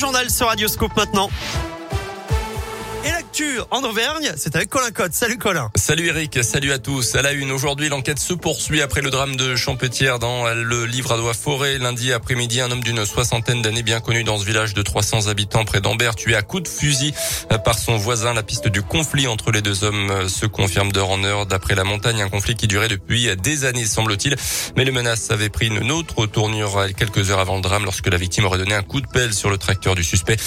Journal sur Radioscope maintenant. L'actu en Auvergne, c'est avec Colin Cotte. Salut Colin. Salut Eric, salut à tous. À la une, aujourd'hui, l'enquête se poursuit après le drame de Champetière dans le Livradois Forêt. Lundi après-midi, un homme d'une soixantaine d'années bien connu dans ce village de 300 habitants près d'Ambert, tué à coups de fusil par son voisin. La piste du conflit entre les deux hommes se confirme d'heure en heure. D'après la montagne, un conflit qui durait depuis des années, semble-t-il. Mais les menaces avaient pris une autre tournure quelques heures avant le drame lorsque la victime aurait donné un coup de pelle sur le tracteur du suspect.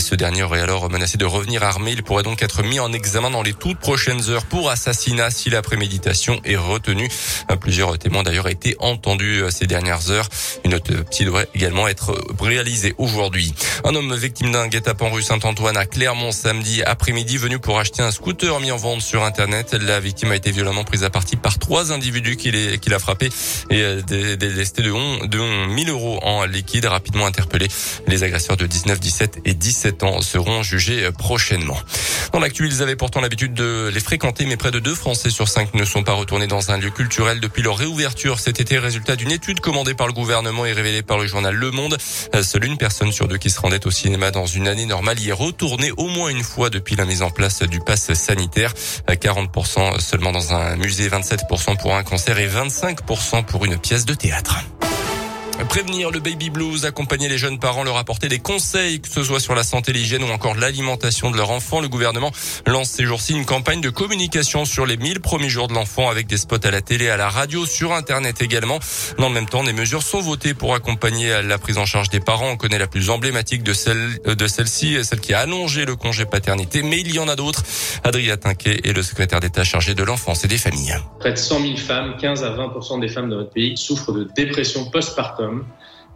Ce dernier aurait alors menacé de revenir armé. Il pourrait donc être mis en examen dans les toutes prochaines heures pour assassinat si la préméditation est retenue. Plusieurs témoins d'ailleurs été entendus ces dernières heures. Une autopsie devrait également être réalisée aujourd'hui. Un homme victime d'un guet-apens rue Saint-Antoine à Clermont samedi après-midi venu pour acheter un scooter mis en vente sur Internet. La victime a été violemment prise à partie par trois individus qui l'a frappé et délesté de, de 1000 euros en liquide rapidement interpellé. Les agresseurs de 19, 17 et 17 ans seront jugés prochainement. Dans l'actu, ils avaient pourtant l'habitude de les fréquenter, mais près de deux Français sur cinq ne sont pas retournés dans un lieu culturel depuis leur réouverture cet été. Résultat d'une étude commandée par le gouvernement et révélée par le journal Le Monde. Seule une personne sur deux qui se rendait au cinéma dans une année normale y est retournée au moins une fois depuis la mise en place du pass sanitaire. 40% seulement dans un musée, 27% pour un concert et 25% pour une pièce de théâtre. Prévenir le baby blues, accompagner les jeunes parents, leur apporter des conseils, que ce soit sur la santé, l'hygiène ou encore l'alimentation de leur enfant. Le gouvernement lance ces jours-ci une campagne de communication sur les 1000 premiers jours de l'enfant avec des spots à la télé, à la radio, sur Internet également. Dans le même temps, des mesures sont votées pour accompagner la prise en charge des parents. On connaît la plus emblématique de celle de celle-ci, celle qui a allongé le congé paternité, mais il y en a d'autres. Adrien Tinquet est le secrétaire d'État chargé de l'enfance et des familles. Près de 100 000 femmes, 15 à 20 des femmes de notre pays souffrent de dépression postpartum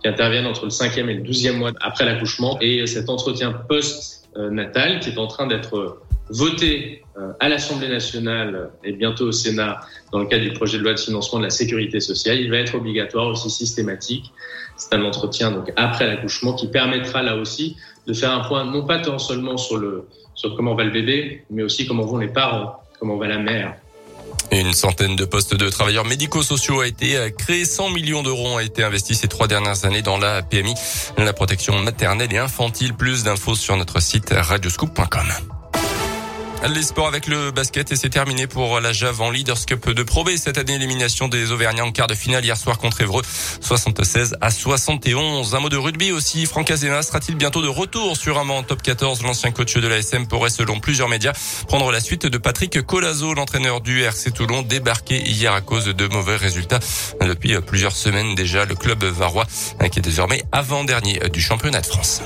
qui interviennent entre le cinquième et le douzième mois après l'accouchement. Et cet entretien post-natal qui est en train d'être voté euh, à l'Assemblée nationale et bientôt au Sénat dans le cadre du projet de loi de financement de la sécurité sociale, il va être obligatoire aussi systématique. C'est un entretien donc après l'accouchement qui permettra là aussi de faire un point non pas tant seulement sur le sur comment va le bébé, mais aussi comment vont les parents, comment va la mère, une centaine de postes de travailleurs médico-sociaux a été euh, créé. 100 millions d'euros ont été investis ces trois dernières années dans la PMI, la protection maternelle et infantile. Plus d'infos sur notre site radioscoop.com. Les sports avec le basket et c'est terminé pour la Jave en Leaders Cup de Pro. Cette année, élimination des Auvergnats en quart de finale hier soir contre Évreux, 76 à 71. Un mot de rugby aussi. Franck Azema sera-t-il bientôt de retour sur un banc top 14? L'ancien coach de la SM pourrait, selon plusieurs médias, prendre la suite de Patrick Colazo, l'entraîneur du RC Toulon, débarqué hier à cause de mauvais résultats. Depuis plusieurs semaines déjà, le club varois, qui est désormais avant-dernier du championnat de France.